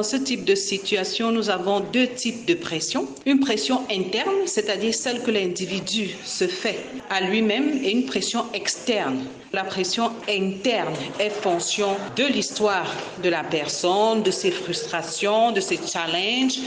Dans ce type de situation, nous avons deux types de pression. Une pression interne, c'est-à-dire celle que l'individu se fait à lui-même, et une pression externe. La pression interne est fonction de l'histoire de la personne, de ses frustrations, de ses challenges,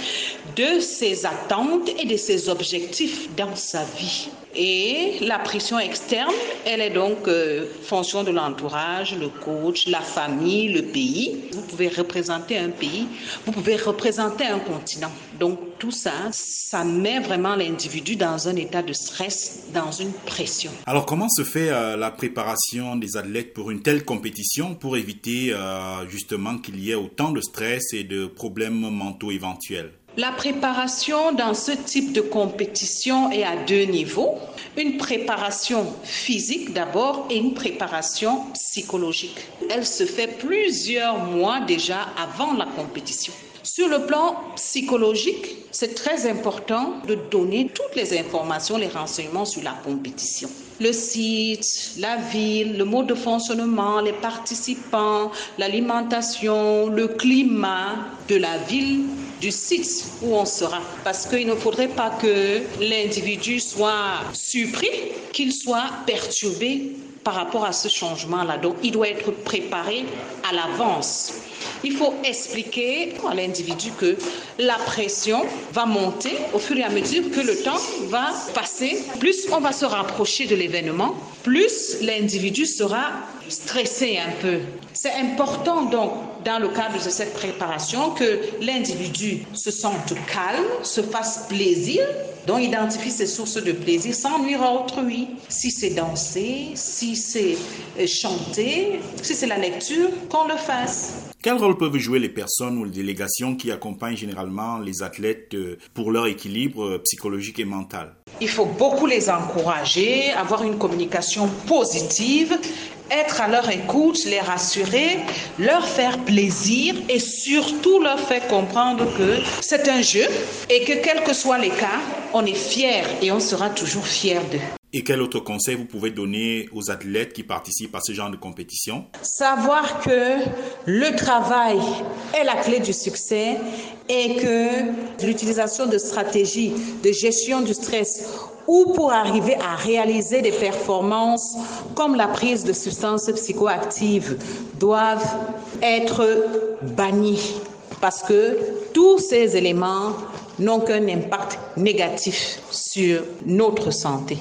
de ses attentes et de ses objectifs dans sa vie. Et la pression externe, elle est donc euh, fonction de l'entourage, le coach, la famille, le pays. Vous pouvez représenter un pays, vous pouvez représenter un continent. Donc tout ça, ça met vraiment l'individu dans un état de stress, dans une pression. Alors comment se fait euh, la préparation des athlètes pour une telle compétition pour éviter euh, justement qu'il y ait autant de stress et de problèmes mentaux éventuels? La préparation dans ce type de compétition est à deux niveaux. Une préparation physique d'abord et une préparation psychologique. Elle se fait plusieurs mois déjà avant la compétition. Sur le plan psychologique, c'est très important de donner toutes les informations, les renseignements sur la compétition. Le site, la ville, le mode de fonctionnement, les participants, l'alimentation, le climat de la ville du site où on sera. Parce qu'il ne faudrait pas que l'individu soit surpris, qu'il soit perturbé par rapport à ce changement-là. Donc, il doit être préparé à l'avance. Il faut expliquer à l'individu que la pression va monter au fur et à mesure que le temps va passer. Plus on va se rapprocher de l'événement, plus l'individu sera stressé un peu. C'est important donc dans le cadre de cette préparation que l'individu se sente calme, se fasse plaisir, donc identifie ses sources de plaisir sans nuire à autrui. Si c'est danser, si c'est euh, chanter, si c'est la lecture, qu'on le fasse. Quel rôle peuvent jouer les personnes ou les délégations qui accompagnent généralement les athlètes euh, pour leur équilibre euh, psychologique et mental? Il faut beaucoup les encourager, avoir une communication positive être à leur écoute, les rassurer, leur faire plaisir et surtout leur faire comprendre que c'est un jeu et que quels que soient les cas, on est fier et on sera toujours fier d'eux. Et quel autre conseil vous pouvez donner aux athlètes qui participent à ce genre de compétition? Savoir que le travail est la clé du succès et que l'utilisation de stratégies de gestion du stress ou pour arriver à réaliser des performances comme la prise de substances psychoactives doivent être bannis parce que tous ces éléments n'ont qu'un impact négatif sur notre santé.